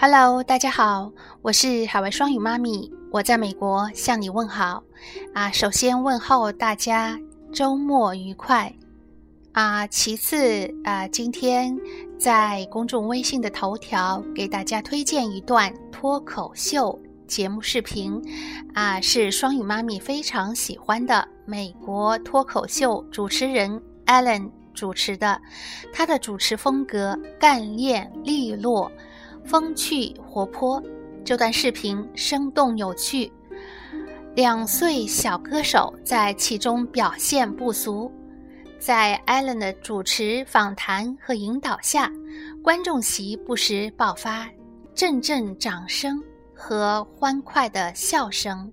Hello，大家好，我是海外双语妈咪，我在美国向你问好啊。首先问候大家周末愉快啊。其次啊，今天在公众微信的头条给大家推荐一段脱口秀节目视频啊，是双语妈咪非常喜欢的美国脱口秀主持人 Allen 主持的，他的主持风格干练利落。风趣活泼，这段视频生动有趣，两岁小歌手在其中表现不俗。在艾伦的主持、访谈和引导下，观众席不时爆发阵阵掌声和欢快的笑声。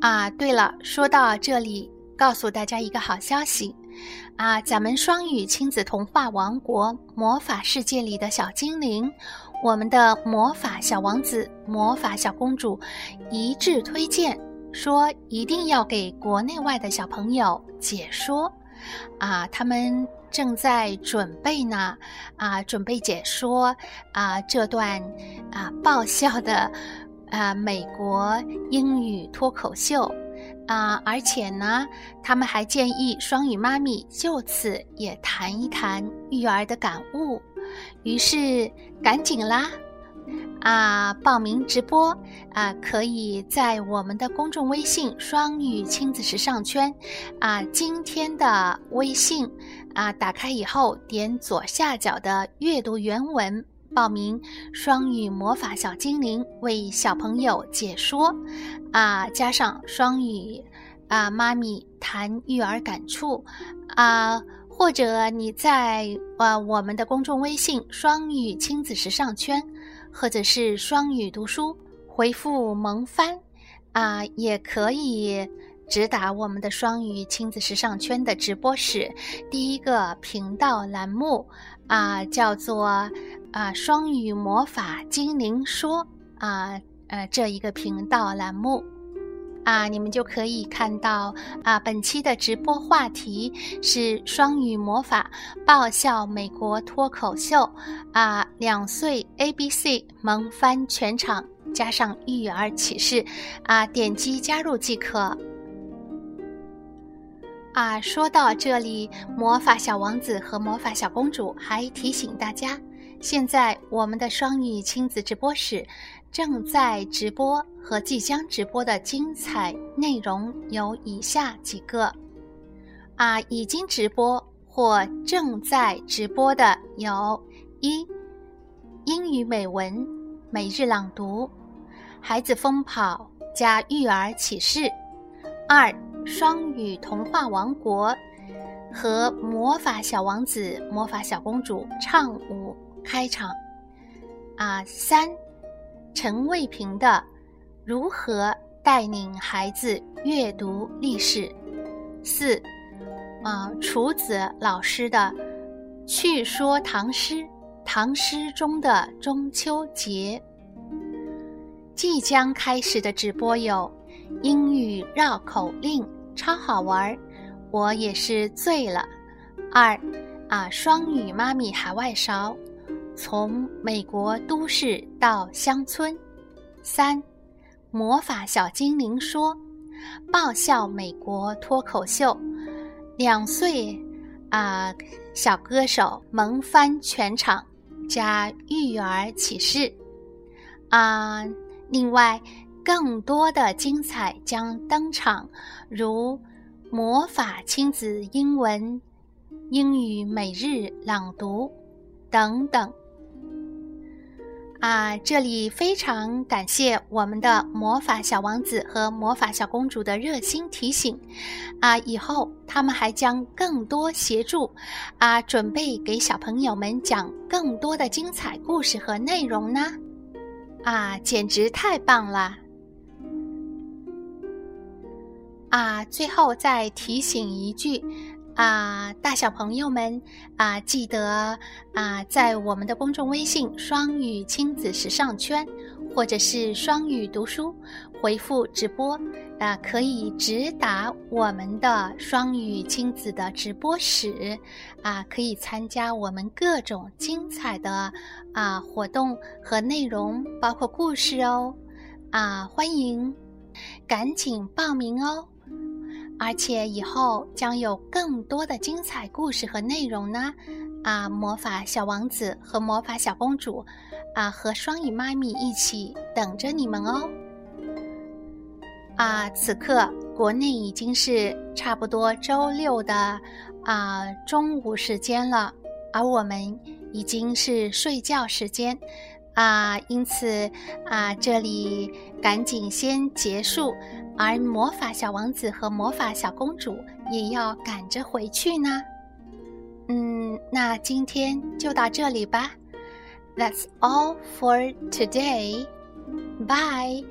啊，对了，说到这里，告诉大家一个好消息。啊，咱们双语亲子童话王国魔法世界里的小精灵，我们的魔法小王子、魔法小公主一致推荐说，一定要给国内外的小朋友解说。啊，他们正在准备呢，啊，准备解说啊这段啊爆笑的啊美国英语脱口秀。啊，而且呢，他们还建议双语妈咪就此也谈一谈育儿的感悟。于是赶紧啦，啊，报名直播啊，可以在我们的公众微信“双语亲子时尚圈”啊，今天的微信啊，打开以后点左下角的阅读原文。报名双语魔法小精灵为小朋友解说，啊，加上双语啊，妈咪谈育儿感触，啊，或者你在呃我们的公众微信双语亲子时尚圈，或者是双语读书回复萌翻，啊，也可以直达我们的双语亲子时尚圈的直播室第一个频道栏目，啊，叫做。啊，双语魔法精灵说啊，呃，这一个频道栏目啊，你们就可以看到啊，本期的直播话题是双语魔法爆笑美国脱口秀啊，两岁 A B C 萌翻全场，加上育儿启示啊，点击加入即可。啊，说到这里，魔法小王子和魔法小公主还提醒大家。现在我们的双语亲子直播室正在直播和即将直播的精彩内容有以下几个：啊，已经直播或正在直播的有：一、英语美文每日朗读，孩子疯跑加育儿启示；二、双语童话王国和魔法小王子、魔法小公主唱舞。开场，啊，三，陈卫平的《如何带领孩子阅读历史》，四，啊，楚子老师的《趣说唐诗》，唐诗中的中秋节。即将开始的直播有英语绕口令，超好玩，我也是醉了。二，啊，双语妈咪海外勺。从美国都市到乡村，三，魔法小精灵说，爆笑美国脱口秀，两岁啊小歌手萌翻全场，加育儿启示。啊，另外更多的精彩将登场，如魔法亲子英文、英语每日朗读等等。啊，这里非常感谢我们的魔法小王子和魔法小公主的热心提醒，啊，以后他们还将更多协助，啊，准备给小朋友们讲更多的精彩故事和内容呢，啊，简直太棒了！啊，最后再提醒一句。啊，大小朋友们啊，记得啊，在我们的公众微信“双语亲子时尚圈”或者是“双语读书”回复“直播”，啊，可以直达我们的双语亲子的直播室，啊，可以参加我们各种精彩的啊活动和内容，包括故事哦，啊，欢迎。赶紧报名哦！而且以后将有更多的精彩故事和内容呢！啊，魔法小王子和魔法小公主，啊，和双语妈咪一起等着你们哦！啊，此刻国内已经是差不多周六的啊中午时间了，而我们已经是睡觉时间。啊，因此啊，这里赶紧先结束，而魔法小王子和魔法小公主也要赶着回去呢。嗯，那今天就到这里吧。That's all for today. Bye.